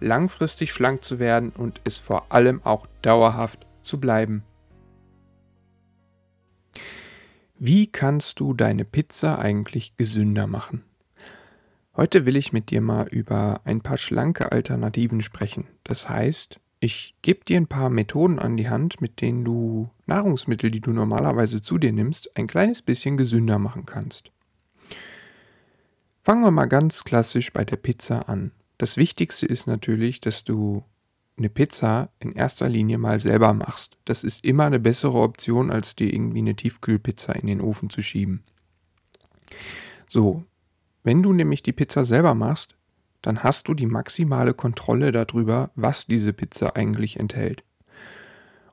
langfristig schlank zu werden und es vor allem auch dauerhaft zu bleiben. Wie kannst du deine Pizza eigentlich gesünder machen? Heute will ich mit dir mal über ein paar schlanke Alternativen sprechen. Das heißt, ich gebe dir ein paar Methoden an die Hand, mit denen du Nahrungsmittel, die du normalerweise zu dir nimmst, ein kleines bisschen gesünder machen kannst. Fangen wir mal ganz klassisch bei der Pizza an. Das Wichtigste ist natürlich, dass du eine Pizza in erster Linie mal selber machst. Das ist immer eine bessere Option, als dir irgendwie eine Tiefkühlpizza in den Ofen zu schieben. So, wenn du nämlich die Pizza selber machst, dann hast du die maximale Kontrolle darüber, was diese Pizza eigentlich enthält.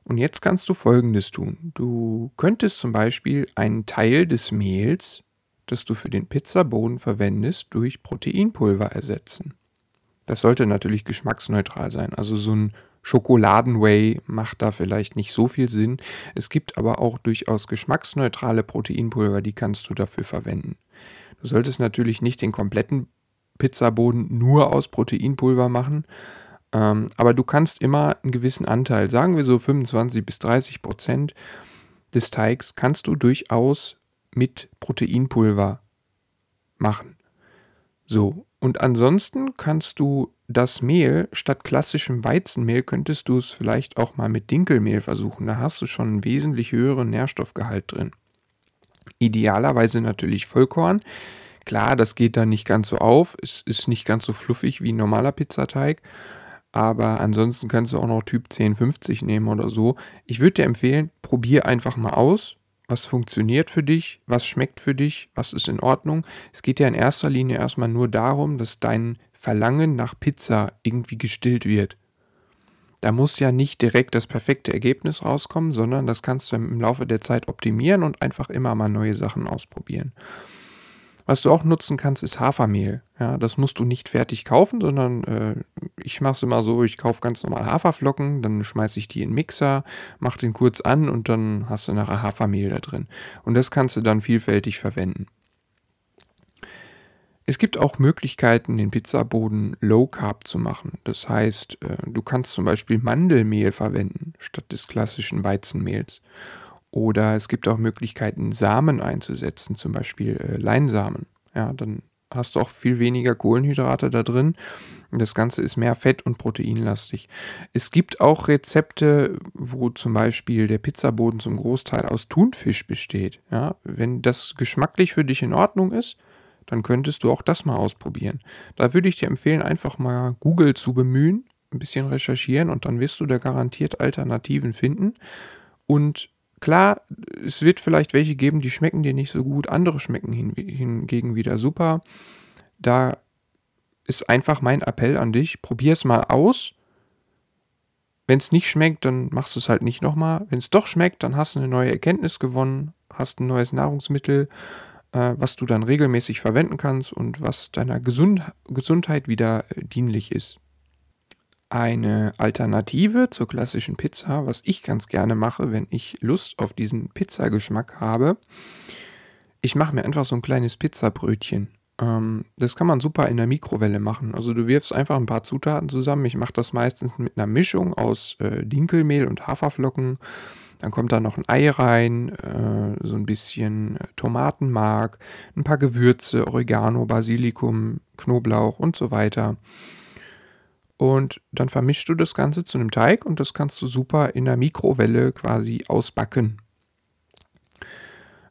Und jetzt kannst du Folgendes tun. Du könntest zum Beispiel einen Teil des Mehls, das du für den Pizzaboden verwendest, durch Proteinpulver ersetzen. Das sollte natürlich geschmacksneutral sein. Also so ein Schokoladenway macht da vielleicht nicht so viel Sinn. Es gibt aber auch durchaus geschmacksneutrale Proteinpulver, die kannst du dafür verwenden. Du solltest natürlich nicht den kompletten Pizzaboden nur aus Proteinpulver machen. Ähm, aber du kannst immer einen gewissen Anteil, sagen wir so 25 bis 30 Prozent des Teigs, kannst du durchaus mit Proteinpulver machen. So, und ansonsten kannst du das Mehl statt klassischem Weizenmehl könntest du es vielleicht auch mal mit Dinkelmehl versuchen. Da hast du schon einen wesentlich höheren Nährstoffgehalt drin. Idealerweise natürlich Vollkorn. Klar, das geht dann nicht ganz so auf. Es ist nicht ganz so fluffig wie ein normaler Pizzateig. Aber ansonsten kannst du auch noch Typ 1050 nehmen oder so. Ich würde dir empfehlen, probier einfach mal aus. Was funktioniert für dich? Was schmeckt für dich? Was ist in Ordnung? Es geht ja in erster Linie erstmal nur darum, dass dein Verlangen nach Pizza irgendwie gestillt wird. Da muss ja nicht direkt das perfekte Ergebnis rauskommen, sondern das kannst du im Laufe der Zeit optimieren und einfach immer mal neue Sachen ausprobieren. Was du auch nutzen kannst, ist Hafermehl. Ja, das musst du nicht fertig kaufen, sondern äh, ich mache es immer so, ich kaufe ganz normal Haferflocken, dann schmeiße ich die in den Mixer, mache den kurz an und dann hast du nachher Hafermehl da drin. Und das kannst du dann vielfältig verwenden. Es gibt auch Möglichkeiten, den Pizzaboden Low Carb zu machen. Das heißt, äh, du kannst zum Beispiel Mandelmehl verwenden statt des klassischen Weizenmehls. Oder es gibt auch Möglichkeiten, Samen einzusetzen, zum Beispiel äh, Leinsamen. Ja, dann hast du auch viel weniger Kohlenhydrate da drin. Das Ganze ist mehr fett- und proteinlastig. Es gibt auch Rezepte, wo zum Beispiel der Pizzaboden zum Großteil aus Thunfisch besteht. Ja, wenn das geschmacklich für dich in Ordnung ist, dann könntest du auch das mal ausprobieren. Da würde ich dir empfehlen, einfach mal Google zu bemühen, ein bisschen recherchieren und dann wirst du da garantiert Alternativen finden. Und Klar, es wird vielleicht welche geben, die schmecken dir nicht so gut, andere schmecken hingegen wieder super. Da ist einfach mein Appell an dich, probier es mal aus. Wenn es nicht schmeckt, dann machst du es halt nicht nochmal. Wenn es doch schmeckt, dann hast du eine neue Erkenntnis gewonnen, hast ein neues Nahrungsmittel, äh, was du dann regelmäßig verwenden kannst und was deiner Gesund Gesundheit wieder äh, dienlich ist. Eine Alternative zur klassischen Pizza, was ich ganz gerne mache, wenn ich Lust auf diesen Pizzageschmack habe, ich mache mir einfach so ein kleines Pizzabrötchen. Ähm, das kann man super in der Mikrowelle machen. Also du wirfst einfach ein paar Zutaten zusammen. Ich mache das meistens mit einer Mischung aus äh, Dinkelmehl und Haferflocken. Dann kommt da noch ein Ei rein, äh, so ein bisschen Tomatenmark, ein paar Gewürze, Oregano, Basilikum, Knoblauch und so weiter. Und dann vermischst du das Ganze zu einem Teig und das kannst du super in der Mikrowelle quasi ausbacken.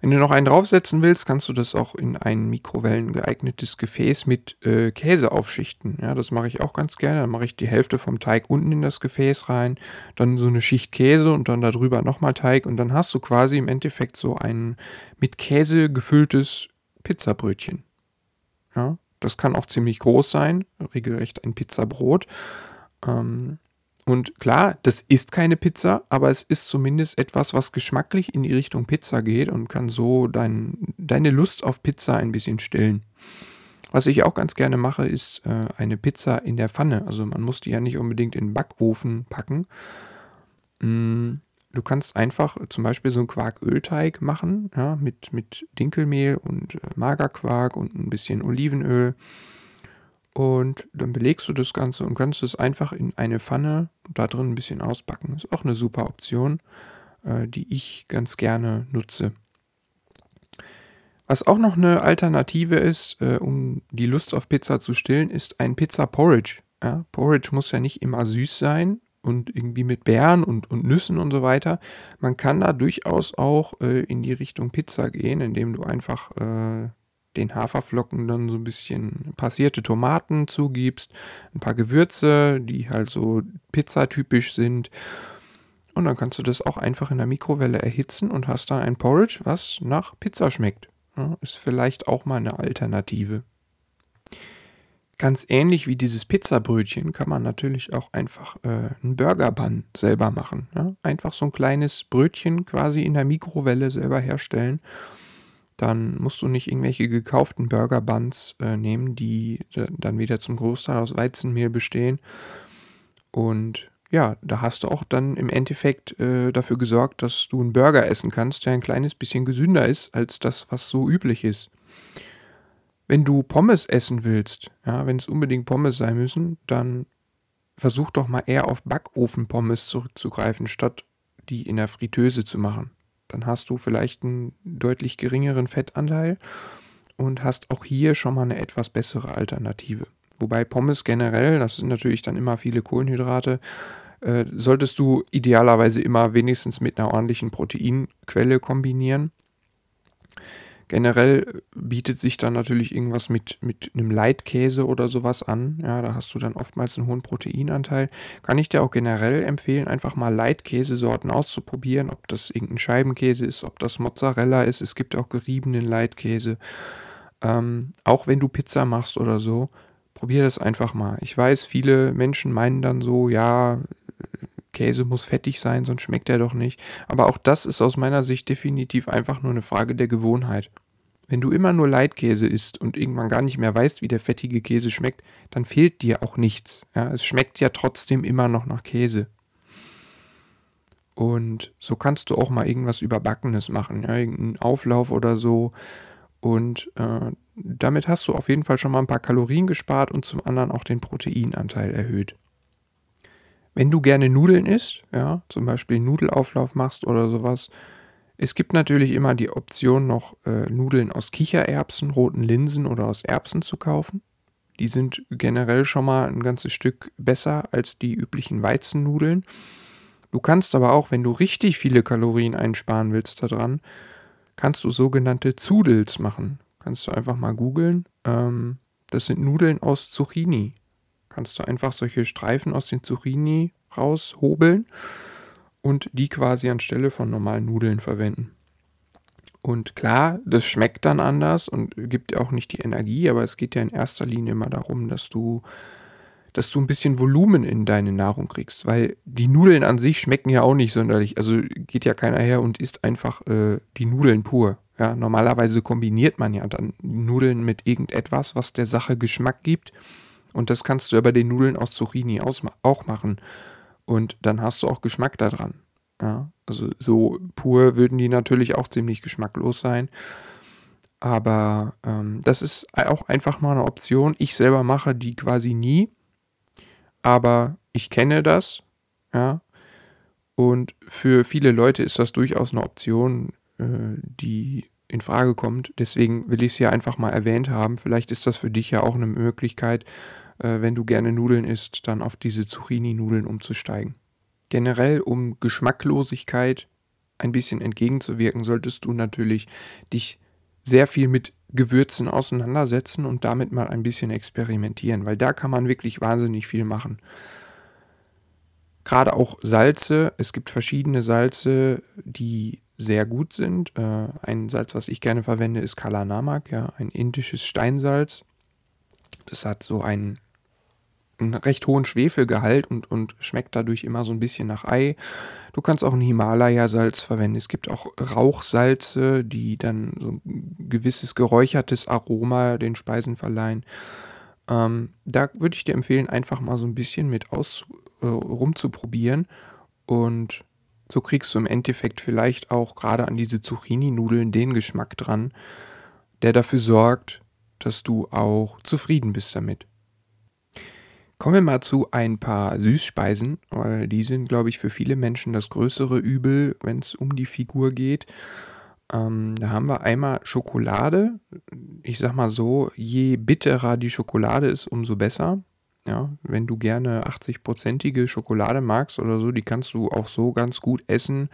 Wenn du noch einen draufsetzen willst, kannst du das auch in ein Mikrowellen geeignetes Gefäß mit äh, Käse aufschichten. Ja, das mache ich auch ganz gerne. Dann mache ich die Hälfte vom Teig unten in das Gefäß rein, dann so eine Schicht Käse und dann darüber nochmal Teig und dann hast du quasi im Endeffekt so ein mit Käse gefülltes Pizzabrötchen. Ja, das kann auch ziemlich groß sein, regelrecht ein Pizzabrot. Ähm, Und klar, das ist keine Pizza, aber es ist zumindest etwas, was geschmacklich in die Richtung Pizza geht und kann so dein, deine Lust auf Pizza ein bisschen stillen. Was ich auch ganz gerne mache, ist äh, eine Pizza in der Pfanne. Also man muss die ja nicht unbedingt in den Backofen packen. Mm, du kannst einfach zum Beispiel so einen Quarkölteig machen, ja, mit, mit Dinkelmehl und äh, Magerquark und ein bisschen Olivenöl. Und dann belegst du das Ganze und kannst es einfach in eine Pfanne da drin ein bisschen ausbacken. Ist auch eine super Option, äh, die ich ganz gerne nutze. Was auch noch eine Alternative ist, äh, um die Lust auf Pizza zu stillen, ist ein Pizza Porridge. Ja, Porridge muss ja nicht immer süß sein und irgendwie mit Beeren und, und Nüssen und so weiter. Man kann da durchaus auch äh, in die Richtung Pizza gehen, indem du einfach äh, den Haferflocken dann so ein bisschen passierte Tomaten zugibst, ein paar Gewürze, die halt so pizzatypisch sind. Und dann kannst du das auch einfach in der Mikrowelle erhitzen und hast dann ein Porridge, was nach Pizza schmeckt. Ja, ist vielleicht auch mal eine Alternative. Ganz ähnlich wie dieses Pizzabrötchen kann man natürlich auch einfach äh, einen Burger-Bun selber machen. Ja? Einfach so ein kleines Brötchen quasi in der Mikrowelle selber herstellen dann musst du nicht irgendwelche gekauften Burger Buns äh, nehmen, die dann wieder zum Großteil aus Weizenmehl bestehen. Und ja, da hast du auch dann im Endeffekt äh, dafür gesorgt, dass du einen Burger essen kannst, der ein kleines bisschen gesünder ist als das, was so üblich ist. Wenn du Pommes essen willst, ja, wenn es unbedingt Pommes sein müssen, dann versuch doch mal eher auf Backofen-Pommes zurückzugreifen, statt die in der Fritteuse zu machen dann hast du vielleicht einen deutlich geringeren Fettanteil und hast auch hier schon mal eine etwas bessere Alternative. Wobei Pommes generell, das sind natürlich dann immer viele Kohlenhydrate, äh, solltest du idealerweise immer wenigstens mit einer ordentlichen Proteinquelle kombinieren. Generell bietet sich dann natürlich irgendwas mit, mit einem Leitkäse oder sowas an. Ja, da hast du dann oftmals einen hohen Proteinanteil. Kann ich dir auch generell empfehlen, einfach mal Leitkäsesorten auszuprobieren, ob das irgendein Scheibenkäse ist, ob das Mozzarella ist. Es gibt auch geriebenen Leitkäse. Ähm, auch wenn du Pizza machst oder so, probier das einfach mal. Ich weiß, viele Menschen meinen dann so, ja, Käse muss fettig sein, sonst schmeckt er doch nicht. Aber auch das ist aus meiner Sicht definitiv einfach nur eine Frage der Gewohnheit. Wenn du immer nur Leitkäse isst und irgendwann gar nicht mehr weißt, wie der fettige Käse schmeckt, dann fehlt dir auch nichts. Ja, es schmeckt ja trotzdem immer noch nach Käse. Und so kannst du auch mal irgendwas Überbackenes machen, ja, irgendeinen Auflauf oder so. Und äh, damit hast du auf jeden Fall schon mal ein paar Kalorien gespart und zum anderen auch den Proteinanteil erhöht. Wenn du gerne Nudeln isst, ja, zum Beispiel Nudelauflauf machst oder sowas, es gibt natürlich immer die Option, noch äh, Nudeln aus Kichererbsen, roten Linsen oder aus Erbsen zu kaufen. Die sind generell schon mal ein ganzes Stück besser als die üblichen Weizennudeln. Du kannst aber auch, wenn du richtig viele Kalorien einsparen willst daran, kannst du sogenannte Zudels machen. Kannst du einfach mal googeln. Ähm, das sind Nudeln aus Zucchini kannst du einfach solche Streifen aus den Zucchini raushobeln und die quasi anstelle von normalen Nudeln verwenden. Und klar, das schmeckt dann anders und gibt auch nicht die Energie, aber es geht ja in erster Linie immer darum, dass du, dass du ein bisschen Volumen in deine Nahrung kriegst, weil die Nudeln an sich schmecken ja auch nicht sonderlich. Also geht ja keiner her und isst einfach äh, die Nudeln pur. Ja, normalerweise kombiniert man ja dann Nudeln mit irgendetwas, was der Sache Geschmack gibt. Und das kannst du ja bei den Nudeln aus Zucchini auch machen. Und dann hast du auch Geschmack daran. Ja, also so pur würden die natürlich auch ziemlich geschmacklos sein. Aber ähm, das ist auch einfach mal eine Option. Ich selber mache die quasi nie. Aber ich kenne das. Ja. Und für viele Leute ist das durchaus eine Option, äh, die in Frage kommt. Deswegen will ich es hier einfach mal erwähnt haben. Vielleicht ist das für dich ja auch eine Möglichkeit, äh, wenn du gerne Nudeln isst, dann auf diese Zucchini-Nudeln umzusteigen. Generell, um Geschmacklosigkeit ein bisschen entgegenzuwirken, solltest du natürlich dich sehr viel mit Gewürzen auseinandersetzen und damit mal ein bisschen experimentieren, weil da kann man wirklich wahnsinnig viel machen. Gerade auch Salze, es gibt verschiedene Salze, die sehr gut sind. Äh, ein Salz, was ich gerne verwende, ist Kala Namak, ja, ein indisches Steinsalz. Das hat so einen einen recht hohen Schwefelgehalt und, und schmeckt dadurch immer so ein bisschen nach Ei. Du kannst auch ein Himalaya-Salz verwenden. Es gibt auch Rauchsalze, die dann so ein gewisses geräuchertes Aroma den Speisen verleihen. Ähm, da würde ich dir empfehlen, einfach mal so ein bisschen mit aus äh, rumzuprobieren. Und so kriegst du im Endeffekt vielleicht auch gerade an diese Zucchini-Nudeln den Geschmack dran, der dafür sorgt, dass du auch zufrieden bist damit. Kommen wir mal zu ein paar Süßspeisen, weil die sind, glaube ich, für viele Menschen das größere Übel, wenn es um die Figur geht. Ähm, da haben wir einmal Schokolade. Ich sag mal so, je bitterer die Schokolade ist, umso besser. Ja, wenn du gerne 80-prozentige Schokolade magst oder so, die kannst du auch so ganz gut essen,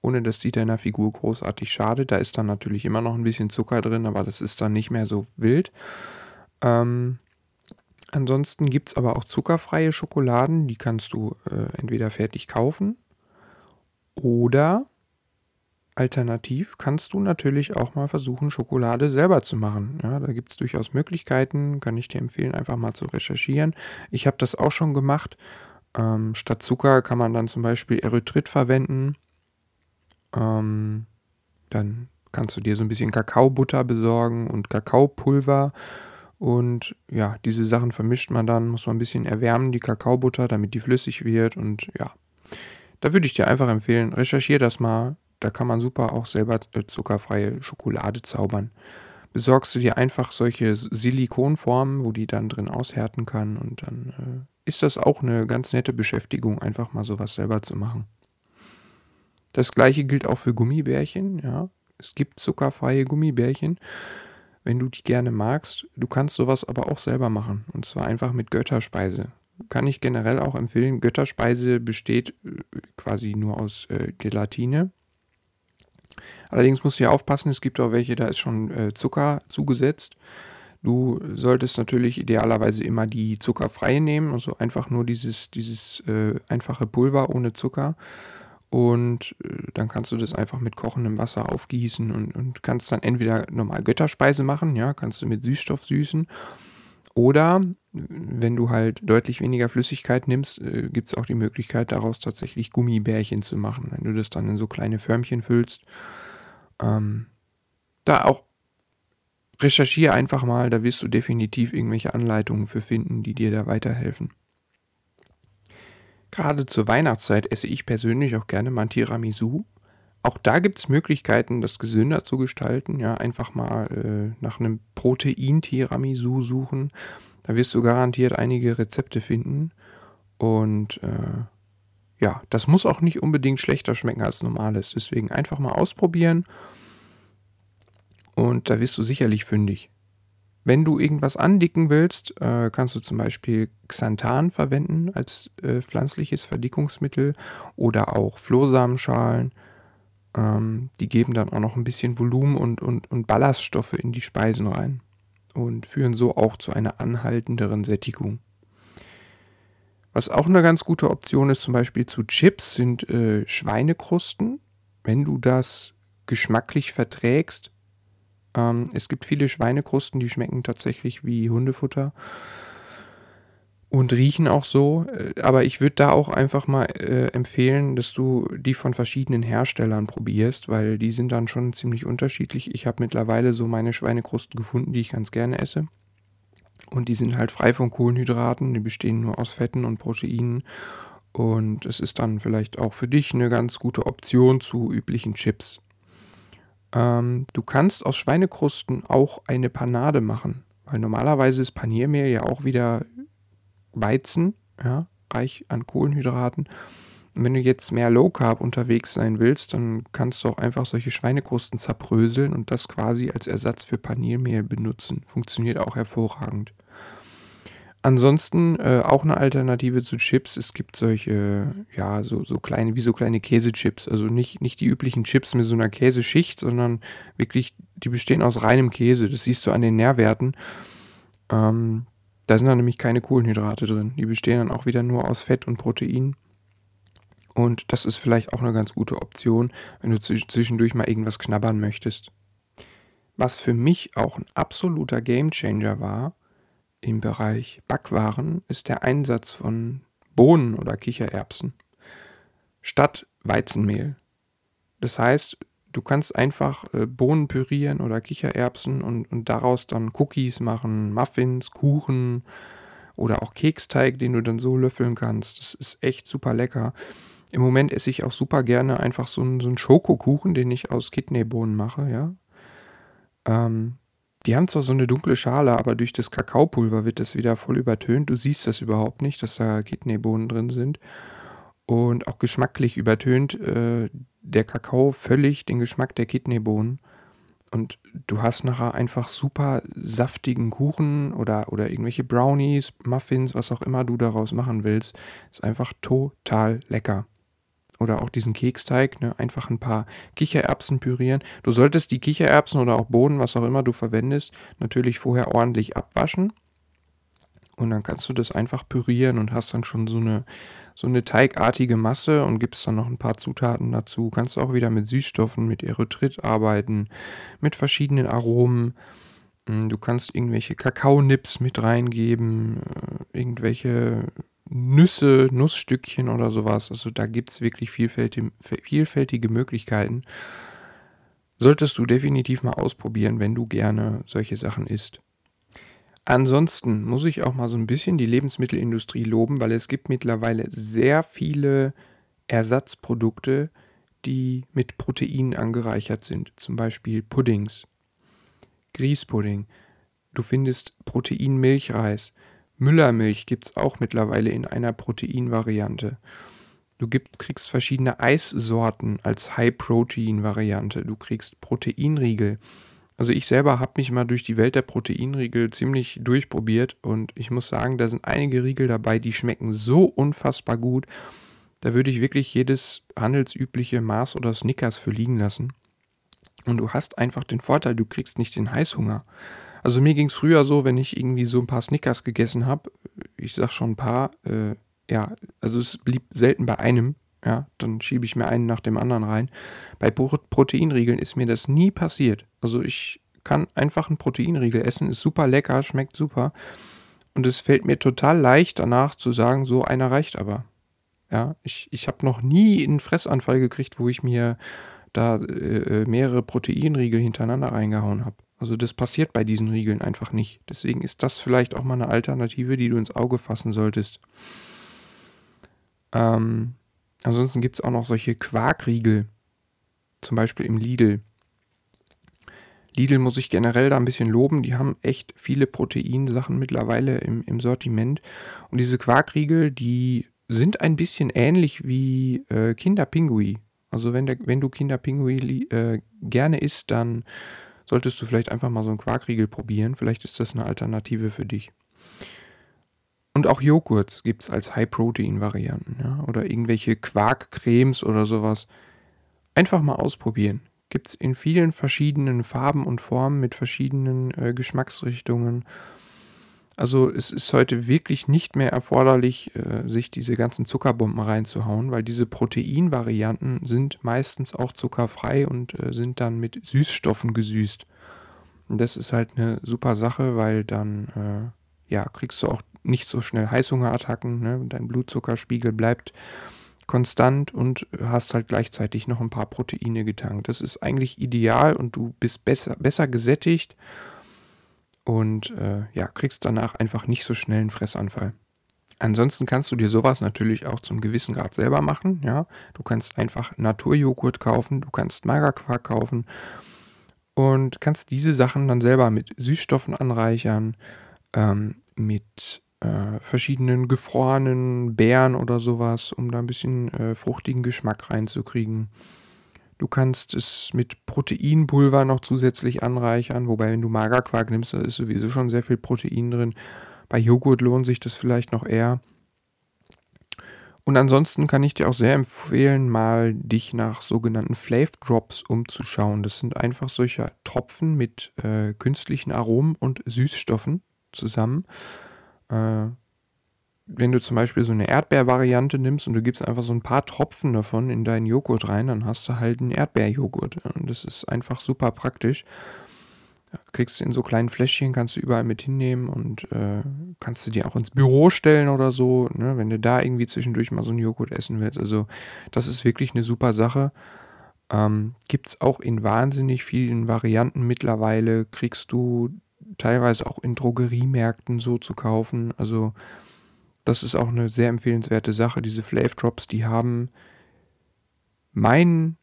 ohne dass die deiner Figur großartig schadet. Da ist dann natürlich immer noch ein bisschen Zucker drin, aber das ist dann nicht mehr so wild. Ähm, ansonsten gibt es aber auch zuckerfreie Schokoladen, die kannst du äh, entweder fertig kaufen oder Alternativ kannst du natürlich auch mal versuchen, Schokolade selber zu machen. Ja, da gibt es durchaus Möglichkeiten, kann ich dir empfehlen, einfach mal zu recherchieren. Ich habe das auch schon gemacht. Ähm, statt Zucker kann man dann zum Beispiel Erythrit verwenden. Ähm, dann kannst du dir so ein bisschen Kakaobutter besorgen und Kakaopulver. Und ja, diese Sachen vermischt man dann, muss man ein bisschen erwärmen, die Kakaobutter, damit die flüssig wird. Und ja, da würde ich dir einfach empfehlen, recherchiere das mal, da kann man super auch selber äh, zuckerfreie Schokolade zaubern. Besorgst du dir einfach solche Silikonformen, wo die dann drin aushärten kann und dann äh, ist das auch eine ganz nette Beschäftigung, einfach mal sowas selber zu machen. Das gleiche gilt auch für Gummibärchen, ja. Es gibt zuckerfreie Gummibärchen. Wenn du die gerne magst, du kannst sowas aber auch selber machen. Und zwar einfach mit Götterspeise. Kann ich generell auch empfehlen. Götterspeise besteht äh, quasi nur aus äh, Gelatine Allerdings musst du ja aufpassen, es gibt auch welche, da ist schon äh, Zucker zugesetzt. Du solltest natürlich idealerweise immer die zuckerfreie nehmen, also einfach nur dieses, dieses äh, einfache Pulver ohne Zucker. Und äh, dann kannst du das einfach mit kochendem Wasser aufgießen und, und kannst dann entweder normal Götterspeise machen, ja, kannst du mit Süßstoff süßen. Oder wenn du halt deutlich weniger Flüssigkeit nimmst, äh, gibt es auch die Möglichkeit, daraus tatsächlich Gummibärchen zu machen. Wenn du das dann in so kleine Förmchen füllst ähm, da auch recherchiere einfach mal, da wirst du definitiv irgendwelche Anleitungen für finden, die dir da weiterhelfen. Gerade zur Weihnachtszeit esse ich persönlich auch gerne mal ein Tiramisu. Auch da gibt es Möglichkeiten, das gesünder zu gestalten. Ja, einfach mal äh, nach einem Protein-Tiramisu suchen. Da wirst du garantiert einige Rezepte finden. Und äh, ja, das muss auch nicht unbedingt schlechter schmecken als normales. Deswegen einfach mal ausprobieren und da wirst du sicherlich fündig. Wenn du irgendwas andicken willst, äh, kannst du zum Beispiel Xanthan verwenden als äh, pflanzliches Verdickungsmittel oder auch Flohsamenschalen. Ähm, die geben dann auch noch ein bisschen Volumen und, und, und Ballaststoffe in die Speisen rein und führen so auch zu einer anhaltenderen Sättigung. Was auch eine ganz gute Option ist, zum Beispiel zu Chips, sind äh, Schweinekrusten. Wenn du das geschmacklich verträgst. Ähm, es gibt viele Schweinekrusten, die schmecken tatsächlich wie Hundefutter und riechen auch so. Äh, aber ich würde da auch einfach mal äh, empfehlen, dass du die von verschiedenen Herstellern probierst, weil die sind dann schon ziemlich unterschiedlich. Ich habe mittlerweile so meine Schweinekrusten gefunden, die ich ganz gerne esse. Und die sind halt frei von Kohlenhydraten, die bestehen nur aus Fetten und Proteinen. Und es ist dann vielleicht auch für dich eine ganz gute Option zu üblichen Chips. Ähm, du kannst aus Schweinekrusten auch eine Panade machen, weil normalerweise ist Paniermehl ja auch wieder Weizen, ja, reich an Kohlenhydraten. Und wenn du jetzt mehr Low Carb unterwegs sein willst, dann kannst du auch einfach solche Schweinekrusten zerbröseln und das quasi als Ersatz für Paniermehl benutzen. Funktioniert auch hervorragend. Ansonsten äh, auch eine Alternative zu Chips. Es gibt solche, ja, so, so kleine, wie so kleine Käsechips. Also nicht, nicht die üblichen Chips mit so einer Käseschicht, sondern wirklich, die bestehen aus reinem Käse. Das siehst du an den Nährwerten. Ähm, da sind dann nämlich keine Kohlenhydrate drin. Die bestehen dann auch wieder nur aus Fett und Protein. Und das ist vielleicht auch eine ganz gute Option, wenn du zwischendurch mal irgendwas knabbern möchtest. Was für mich auch ein absoluter Gamechanger war, im Bereich Backwaren ist der Einsatz von Bohnen oder Kichererbsen statt Weizenmehl. Das heißt, du kannst einfach äh, Bohnen pürieren oder Kichererbsen und, und daraus dann Cookies machen, Muffins, Kuchen oder auch Keksteig, den du dann so löffeln kannst. Das ist echt super lecker. Im Moment esse ich auch super gerne einfach so einen, so einen Schokokuchen, den ich aus Kidneybohnen mache, ja. Ähm, die haben zwar so eine dunkle Schale, aber durch das Kakaopulver wird das wieder voll übertönt. Du siehst das überhaupt nicht, dass da Kidneybohnen drin sind. Und auch geschmacklich übertönt äh, der Kakao völlig den Geschmack der Kidneybohnen. Und du hast nachher einfach super saftigen Kuchen oder, oder irgendwelche Brownies, Muffins, was auch immer du daraus machen willst. Ist einfach total lecker oder auch diesen Keksteig, ne, einfach ein paar Kichererbsen pürieren. Du solltest die Kichererbsen oder auch Bohnen, was auch immer du verwendest, natürlich vorher ordentlich abwaschen. Und dann kannst du das einfach pürieren und hast dann schon so eine, so eine teigartige Masse und gibst dann noch ein paar Zutaten dazu. Kannst auch wieder mit Süßstoffen, mit Erythrit arbeiten, mit verschiedenen Aromen. Hm, du kannst irgendwelche Kakaonips mit reingeben, äh, irgendwelche Nüsse, Nussstückchen oder sowas. Also da gibt es wirklich vielfältige, vielfältige Möglichkeiten. Solltest du definitiv mal ausprobieren, wenn du gerne solche Sachen isst. Ansonsten muss ich auch mal so ein bisschen die Lebensmittelindustrie loben, weil es gibt mittlerweile sehr viele Ersatzprodukte, die mit Proteinen angereichert sind. Zum Beispiel Puddings, Grießpudding. Du findest Proteinmilchreis. Müllermilch gibt es auch mittlerweile in einer Proteinvariante. Du gibt, kriegst verschiedene Eissorten als High-Protein-Variante. Du kriegst Proteinriegel. Also ich selber habe mich mal durch die Welt der Proteinriegel ziemlich durchprobiert und ich muss sagen, da sind einige Riegel dabei, die schmecken so unfassbar gut. Da würde ich wirklich jedes handelsübliche Maß oder Snickers für liegen lassen. Und du hast einfach den Vorteil, du kriegst nicht den Heißhunger. Also mir ging es früher so, wenn ich irgendwie so ein paar Snickers gegessen habe, ich sag schon ein paar, äh, ja, also es blieb selten bei einem, ja, dann schiebe ich mir einen nach dem anderen rein. Bei Proteinriegeln ist mir das nie passiert. Also ich kann einfach einen Proteinriegel essen, ist super lecker, schmeckt super. Und es fällt mir total leicht danach zu sagen, so einer reicht aber. Ja, ich, ich habe noch nie einen Fressanfall gekriegt, wo ich mir da äh, äh mehrere Proteinriegel hintereinander reingehauen habe. Also das passiert bei diesen Riegeln einfach nicht. Deswegen ist das vielleicht auch mal eine Alternative, die du ins Auge fassen solltest. Ähm, ansonsten gibt es auch noch solche Quarkriegel, zum Beispiel im Lidl. Lidl muss ich generell da ein bisschen loben. Die haben echt viele Proteinsachen mittlerweile im, im Sortiment. Und diese Quarkriegel, die sind ein bisschen ähnlich wie äh, Kinderpingui. Also wenn, der, wenn du Kinderpingui äh, gerne isst, dann solltest du vielleicht einfach mal so einen Quarkriegel probieren. Vielleicht ist das eine Alternative für dich. Und auch Joghurts gibt es als High-Protein-Varianten. Ja? Oder irgendwelche Quarkcremes oder sowas. Einfach mal ausprobieren. Gibt es in vielen verschiedenen Farben und Formen mit verschiedenen äh, Geschmacksrichtungen. Also es ist heute wirklich nicht mehr erforderlich, äh, sich diese ganzen Zuckerbomben reinzuhauen, weil diese Proteinvarianten sind meistens auch zuckerfrei und äh, sind dann mit Süßstoffen gesüßt. Und das ist halt eine super Sache, weil dann äh, ja, kriegst du auch nicht so schnell Heißhungerattacken. Ne? Dein Blutzuckerspiegel bleibt konstant und hast halt gleichzeitig noch ein paar Proteine getankt. Das ist eigentlich ideal und du bist besser, besser gesättigt und äh, ja, kriegst danach einfach nicht so schnell einen Fressanfall. Ansonsten kannst du dir sowas natürlich auch zum gewissen Grad selber machen. Ja, du kannst einfach Naturjoghurt kaufen, du kannst Magerquark kaufen und kannst diese Sachen dann selber mit Süßstoffen anreichern, ähm, mit äh, verschiedenen gefrorenen Beeren oder sowas, um da ein bisschen äh, fruchtigen Geschmack reinzukriegen. Du kannst es mit Proteinpulver noch zusätzlich anreichern, wobei wenn du Magerquark nimmst, da ist sowieso schon sehr viel Protein drin. Bei Joghurt lohnt sich das vielleicht noch eher. Und ansonsten kann ich dir auch sehr empfehlen, mal dich nach sogenannten Flav Drops umzuschauen. Das sind einfach solche Tropfen mit äh, künstlichen Aromen und Süßstoffen zusammen. Äh, wenn du zum Beispiel so eine Erdbeervariante nimmst und du gibst einfach so ein paar Tropfen davon in deinen Joghurt rein, dann hast du halt einen Erdbeerjoghurt. Und das ist einfach super praktisch. kriegst du in so kleinen Fläschchen, kannst du überall mit hinnehmen und äh, kannst du dir auch ins Büro stellen oder so, ne, wenn du da irgendwie zwischendurch mal so einen Joghurt essen willst. Also das ist wirklich eine super Sache. Ähm, Gibt es auch in wahnsinnig vielen Varianten mittlerweile, kriegst du teilweise auch in Drogeriemärkten so zu kaufen. Also das ist auch eine sehr empfehlenswerte Sache. Diese Flav Drops, die haben mein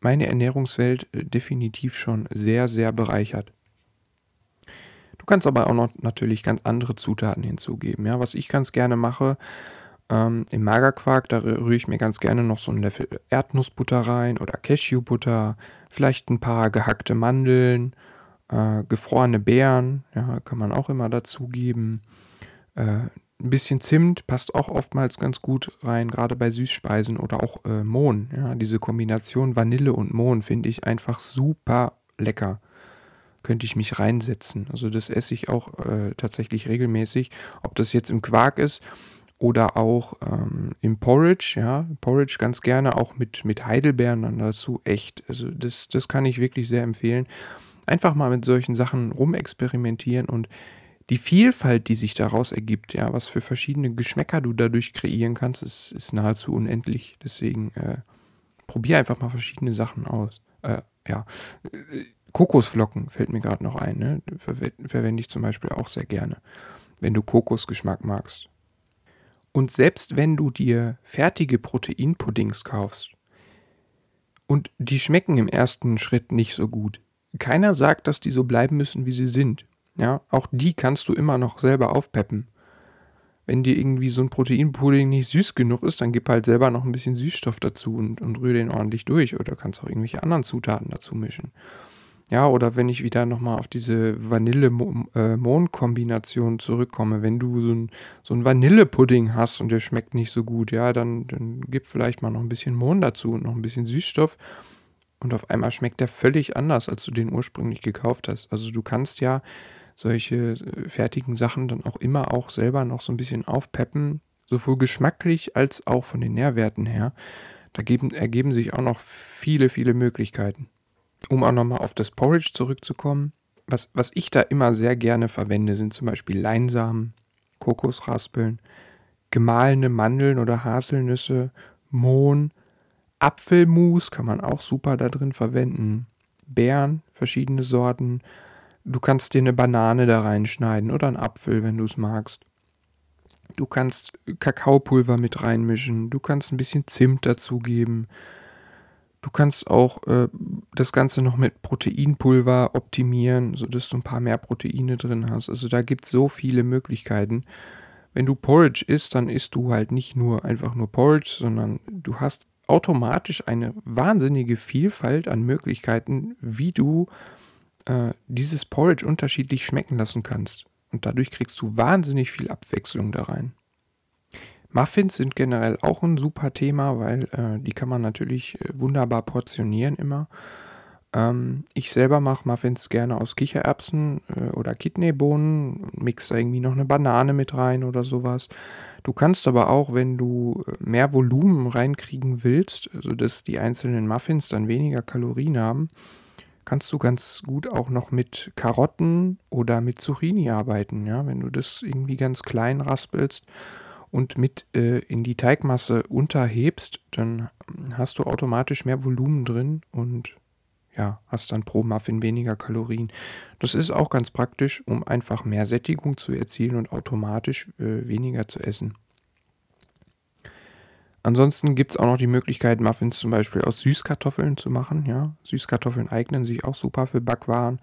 meine Ernährungswelt äh, definitiv schon sehr, sehr bereichert. Du kannst aber auch noch natürlich ganz andere Zutaten hinzugeben. Ja, was ich ganz gerne mache, ähm, im Magerquark, da rühre ich mir ganz gerne noch so einen Löffel Erdnussbutter rein oder Cashewbutter, vielleicht ein paar gehackte Mandeln, äh, gefrorene Beeren, ja, kann man auch immer dazugeben. Äh, ein bisschen Zimt passt auch oftmals ganz gut rein, gerade bei Süßspeisen oder auch äh, Mohn. Ja, diese Kombination Vanille und Mohn finde ich einfach super lecker. Könnte ich mich reinsetzen. Also das esse ich auch äh, tatsächlich regelmäßig. Ob das jetzt im Quark ist oder auch ähm, im Porridge, ja, Porridge ganz gerne auch mit, mit Heidelbeeren dann dazu. Echt. Also das, das kann ich wirklich sehr empfehlen. Einfach mal mit solchen Sachen rumexperimentieren und die Vielfalt, die sich daraus ergibt, ja, was für verschiedene Geschmäcker du dadurch kreieren kannst, ist, ist nahezu unendlich. Deswegen äh, probier einfach mal verschiedene Sachen aus. Äh, ja. Kokosflocken fällt mir gerade noch ein. Ne? Ver verwende ich zum Beispiel auch sehr gerne, wenn du Kokosgeschmack magst. Und selbst wenn du dir fertige Proteinpuddings kaufst und die schmecken im ersten Schritt nicht so gut, keiner sagt, dass die so bleiben müssen, wie sie sind. Ja, auch die kannst du immer noch selber aufpeppen. Wenn dir irgendwie so ein Proteinpudding nicht süß genug ist, dann gib halt selber noch ein bisschen Süßstoff dazu und, und rühre den ordentlich durch. Oder kannst auch irgendwelche anderen Zutaten dazu mischen. Ja, oder wenn ich wieder nochmal auf diese Vanille-Mohn-Kombination zurückkomme, wenn du so ein, so ein Vanillepudding hast und der schmeckt nicht so gut, ja, dann, dann gib vielleicht mal noch ein bisschen Mohn dazu und noch ein bisschen Süßstoff und auf einmal schmeckt der völlig anders, als du den ursprünglich gekauft hast. Also du kannst ja solche äh, fertigen Sachen dann auch immer auch selber noch so ein bisschen aufpeppen, sowohl geschmacklich als auch von den Nährwerten her. Da geben, ergeben sich auch noch viele, viele Möglichkeiten. Um auch nochmal auf das Porridge zurückzukommen, was, was ich da immer sehr gerne verwende, sind zum Beispiel Leinsamen, Kokosraspeln, gemahlene Mandeln oder Haselnüsse, Mohn, Apfelmus kann man auch super da drin verwenden, Beeren, verschiedene Sorten, Du kannst dir eine Banane da reinschneiden oder einen Apfel, wenn du es magst. Du kannst Kakaopulver mit reinmischen. Du kannst ein bisschen Zimt dazugeben. Du kannst auch äh, das Ganze noch mit Proteinpulver optimieren, sodass du ein paar mehr Proteine drin hast. Also da gibt es so viele Möglichkeiten. Wenn du Porridge isst, dann isst du halt nicht nur einfach nur Porridge, sondern du hast automatisch eine wahnsinnige Vielfalt an Möglichkeiten, wie du äh, dieses Porridge unterschiedlich schmecken lassen kannst. Und dadurch kriegst du wahnsinnig viel Abwechslung da rein. Muffins sind generell auch ein super Thema, weil äh, die kann man natürlich äh, wunderbar portionieren immer. Ähm, ich selber mache Muffins gerne aus Kichererbsen äh, oder Kidneybohnen, mix da irgendwie noch eine Banane mit rein oder sowas. Du kannst aber auch, wenn du äh, mehr Volumen reinkriegen willst, sodass also die einzelnen Muffins dann weniger Kalorien haben, kannst du ganz gut auch noch mit Karotten oder mit Zucchini arbeiten, ja, wenn du das irgendwie ganz klein raspelst und mit äh, in die Teigmasse unterhebst, dann hast du automatisch mehr Volumen drin und ja, hast dann pro Muffin weniger Kalorien. Das ist auch ganz praktisch, um einfach mehr Sättigung zu erzielen und automatisch äh, weniger zu essen. Ansonsten gibt es auch noch die Möglichkeit, Muffins zum Beispiel aus Süßkartoffeln zu machen. Ja, Süßkartoffeln eignen sich auch super für Backwaren.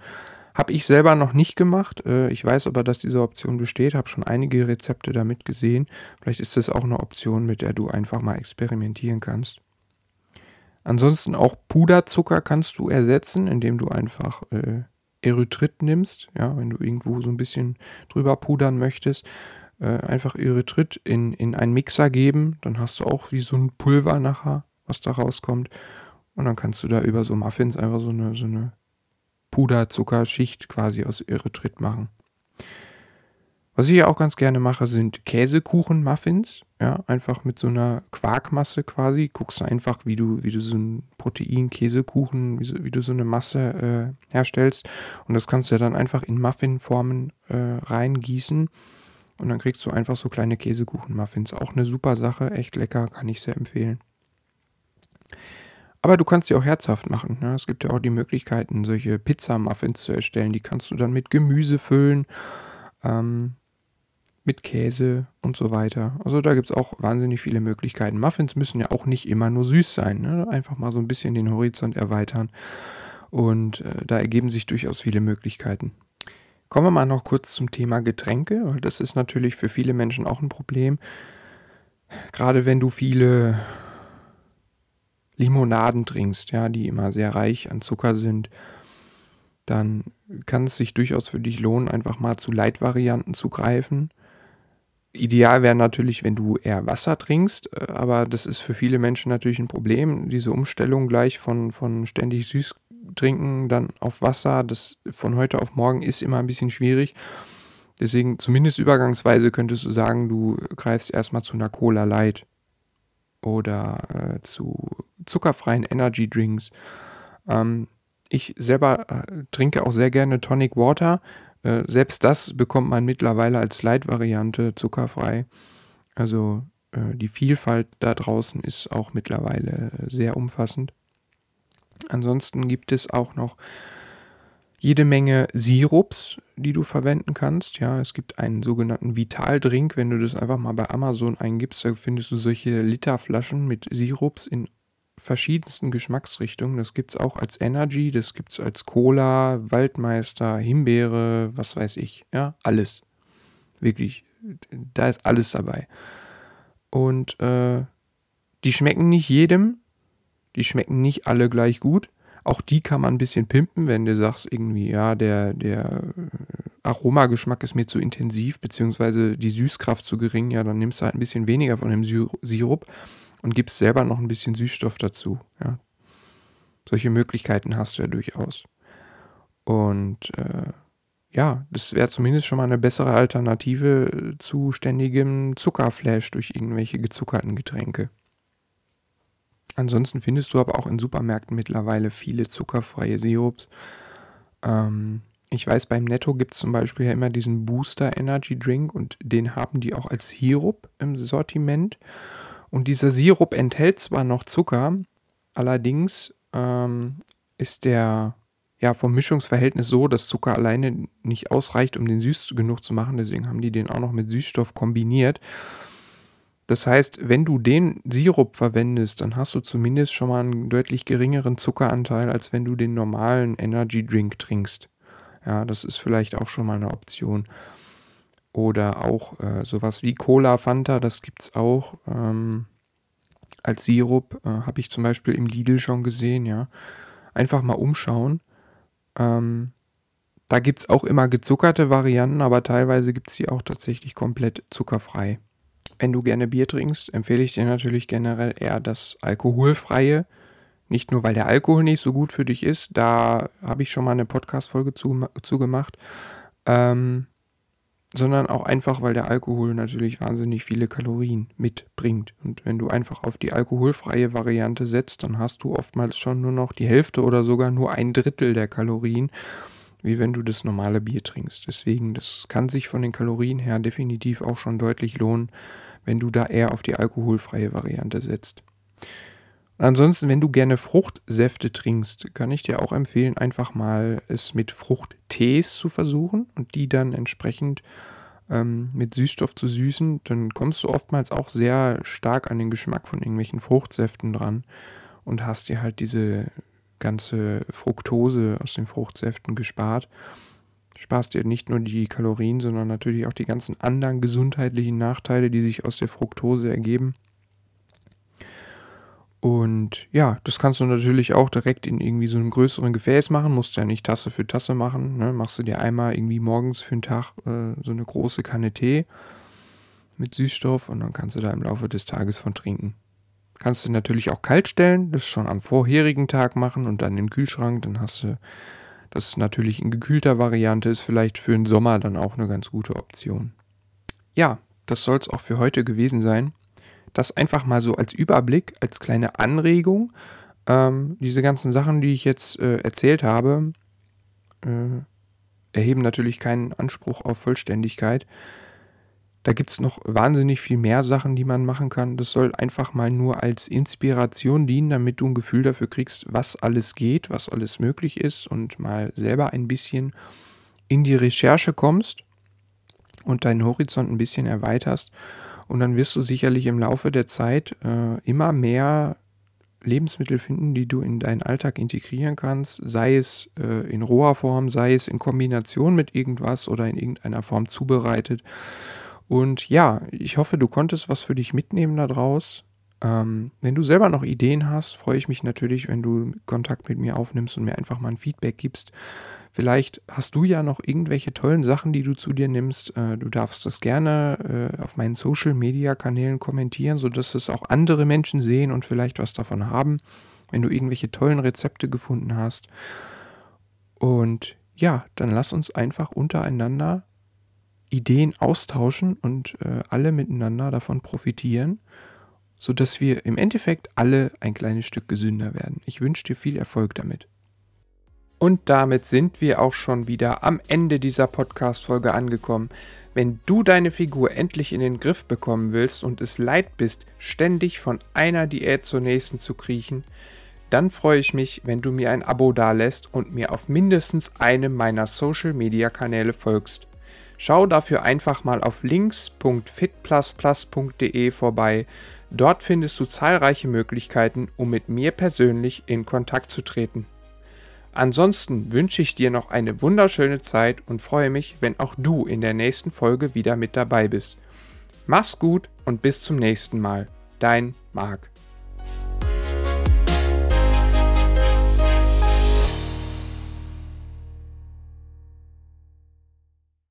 Habe ich selber noch nicht gemacht. Äh, ich weiß aber, dass diese Option besteht. Habe schon einige Rezepte damit gesehen. Vielleicht ist das auch eine Option, mit der du einfach mal experimentieren kannst. Ansonsten auch Puderzucker kannst du ersetzen, indem du einfach äh, Erythrit nimmst. Ja, wenn du irgendwo so ein bisschen drüber pudern möchtest äh, einfach Erythrit in, in einen Mixer geben. Dann hast du auch wie so ein Pulver nachher, was da rauskommt. Und dann kannst du da über so Muffins einfach so eine, so eine Puderzuckerschicht quasi aus Erythrit machen. Was ich ja auch ganz gerne mache, sind Käsekuchen-Muffins. ja, einfach mit so einer Quarkmasse quasi, guckst du einfach, wie du, wie du so einen Protein-Käsekuchen, wie, so, wie, du so eine Masse äh, herstellst. Und das kannst du ja dann einfach in Muffinformen äh, reingießen. Und dann kriegst du einfach so kleine Käsekuchen-Muffins. Auch eine super Sache, echt lecker, kann ich sehr empfehlen. Aber du kannst sie auch herzhaft machen. Ne? Es gibt ja auch die Möglichkeiten, solche Pizza-Muffins zu erstellen. Die kannst du dann mit Gemüse füllen. Ähm, mit Käse und so weiter. Also da gibt es auch wahnsinnig viele Möglichkeiten. Muffins müssen ja auch nicht immer nur süß sein. Ne? Einfach mal so ein bisschen den Horizont erweitern. Und äh, da ergeben sich durchaus viele Möglichkeiten. Kommen wir mal noch kurz zum Thema Getränke, weil das ist natürlich für viele Menschen auch ein Problem. Gerade wenn du viele Limonaden trinkst, ja, die immer sehr reich an Zucker sind, dann kann es sich durchaus für dich lohnen, einfach mal zu Leitvarianten zu greifen Ideal wäre natürlich, wenn du eher Wasser trinkst, äh, aber das ist für viele Menschen natürlich ein Problem. Diese Umstellung gleich von, von ständig süß trinken dann auf Wasser, das von heute auf morgen ist immer ein bisschen schwierig. Deswegen, zumindest übergangsweise könntest du sagen, du greifst erstmal zu einer Cola Light oder äh, zu zuckerfreien Energy Drinks. Ähm, ich selber äh, trinke auch sehr gerne Tonic Water. Äh, selbst das bekommt man mittlerweile als Light-Variante zuckerfrei. Also äh, die Vielfalt da draußen ist auch mittlerweile sehr umfassend. Ansonsten gibt es auch noch jede Menge Sirups, die du verwenden kannst. Ja, es gibt einen sogenannten Vitaldrink. Wenn du das einfach mal bei Amazon eingibst, da findest du solche Literflaschen mit Sirups in verschiedensten Geschmacksrichtungen. Das gibt es auch als Energy, das gibt es als Cola, Waldmeister, Himbeere, was weiß ich. Ja, alles. Wirklich. Da ist alles dabei. Und äh, die schmecken nicht jedem. Die schmecken nicht alle gleich gut. Auch die kann man ein bisschen pimpen, wenn du sagst, irgendwie, ja, der, der Aromageschmack ist mir zu intensiv, beziehungsweise die Süßkraft zu gering, ja, dann nimmst du halt ein bisschen weniger von dem Sirup und gibst selber noch ein bisschen Süßstoff dazu. Ja. Solche Möglichkeiten hast du ja durchaus. Und äh, ja, das wäre zumindest schon mal eine bessere Alternative zu ständigem Zuckerflash durch irgendwelche gezuckerten Getränke. Ansonsten findest du aber auch in Supermärkten mittlerweile viele zuckerfreie Sirups. Ähm, ich weiß, beim Netto gibt es zum Beispiel ja immer diesen Booster Energy Drink und den haben die auch als Sirup im Sortiment. Und dieser Sirup enthält zwar noch Zucker, allerdings ähm, ist der ja vom Mischungsverhältnis so, dass Zucker alleine nicht ausreicht, um den süß genug zu machen. Deswegen haben die den auch noch mit Süßstoff kombiniert. Das heißt, wenn du den Sirup verwendest, dann hast du zumindest schon mal einen deutlich geringeren Zuckeranteil, als wenn du den normalen Energy Drink trinkst. Ja, das ist vielleicht auch schon mal eine Option. Oder auch äh, sowas wie Cola Fanta, das gibt es auch. Ähm, als Sirup äh, habe ich zum Beispiel im Lidl schon gesehen, ja. Einfach mal umschauen. Ähm, da gibt es auch immer gezuckerte Varianten, aber teilweise gibt es die auch tatsächlich komplett zuckerfrei. Wenn du gerne Bier trinkst, empfehle ich dir natürlich generell eher das alkoholfreie. Nicht nur, weil der Alkohol nicht so gut für dich ist, da habe ich schon mal eine Podcast-Folge zu, zu gemacht. Ähm, sondern auch einfach, weil der Alkohol natürlich wahnsinnig viele Kalorien mitbringt. Und wenn du einfach auf die alkoholfreie Variante setzt, dann hast du oftmals schon nur noch die Hälfte oder sogar nur ein Drittel der Kalorien, wie wenn du das normale Bier trinkst. Deswegen, das kann sich von den Kalorien her definitiv auch schon deutlich lohnen, wenn du da eher auf die alkoholfreie Variante setzt. Ansonsten, wenn du gerne Fruchtsäfte trinkst, kann ich dir auch empfehlen, einfach mal es mit Fruchttees zu versuchen und die dann entsprechend ähm, mit Süßstoff zu süßen. Dann kommst du oftmals auch sehr stark an den Geschmack von irgendwelchen Fruchtsäften dran und hast dir halt diese ganze Fructose aus den Fruchtsäften gespart. Sparst dir nicht nur die Kalorien, sondern natürlich auch die ganzen anderen gesundheitlichen Nachteile, die sich aus der Fructose ergeben. Und ja, das kannst du natürlich auch direkt in irgendwie so einem größeren Gefäß machen. Musst ja nicht Tasse für Tasse machen. Ne? Machst du dir einmal irgendwie morgens für den Tag äh, so eine große Kanne Tee mit Süßstoff und dann kannst du da im Laufe des Tages von trinken. Kannst du natürlich auch kalt stellen, das schon am vorherigen Tag machen und dann in den Kühlschrank. Dann hast du das natürlich in gekühlter Variante, ist vielleicht für den Sommer dann auch eine ganz gute Option. Ja, das soll es auch für heute gewesen sein. Das einfach mal so als Überblick, als kleine Anregung. Ähm, diese ganzen Sachen, die ich jetzt äh, erzählt habe, äh, erheben natürlich keinen Anspruch auf Vollständigkeit. Da gibt es noch wahnsinnig viel mehr Sachen, die man machen kann. Das soll einfach mal nur als Inspiration dienen, damit du ein Gefühl dafür kriegst, was alles geht, was alles möglich ist und mal selber ein bisschen in die Recherche kommst und deinen Horizont ein bisschen erweiterst. Und dann wirst du sicherlich im Laufe der Zeit äh, immer mehr Lebensmittel finden, die du in deinen Alltag integrieren kannst, sei es äh, in roher Form, sei es in Kombination mit irgendwas oder in irgendeiner Form zubereitet. Und ja, ich hoffe, du konntest was für dich mitnehmen daraus. Ähm, wenn du selber noch Ideen hast, freue ich mich natürlich, wenn du Kontakt mit mir aufnimmst und mir einfach mal ein Feedback gibst. Vielleicht hast du ja noch irgendwelche tollen Sachen, die du zu dir nimmst. Äh, du darfst das gerne äh, auf meinen Social-Media-Kanälen kommentieren, sodass es auch andere Menschen sehen und vielleicht was davon haben, wenn du irgendwelche tollen Rezepte gefunden hast. Und ja, dann lass uns einfach untereinander Ideen austauschen und äh, alle miteinander davon profitieren, sodass wir im Endeffekt alle ein kleines Stück gesünder werden. Ich wünsche dir viel Erfolg damit. Und damit sind wir auch schon wieder am Ende dieser Podcast-Folge angekommen. Wenn du deine Figur endlich in den Griff bekommen willst und es leid bist, ständig von einer Diät zur nächsten zu kriechen, dann freue ich mich, wenn du mir ein Abo dalässt und mir auf mindestens einem meiner Social-Media-Kanäle folgst. Schau dafür einfach mal auf links.fitplusplus.de vorbei. Dort findest du zahlreiche Möglichkeiten, um mit mir persönlich in Kontakt zu treten. Ansonsten wünsche ich dir noch eine wunderschöne Zeit und freue mich, wenn auch du in der nächsten Folge wieder mit dabei bist. Mach's gut und bis zum nächsten Mal. Dein Marc.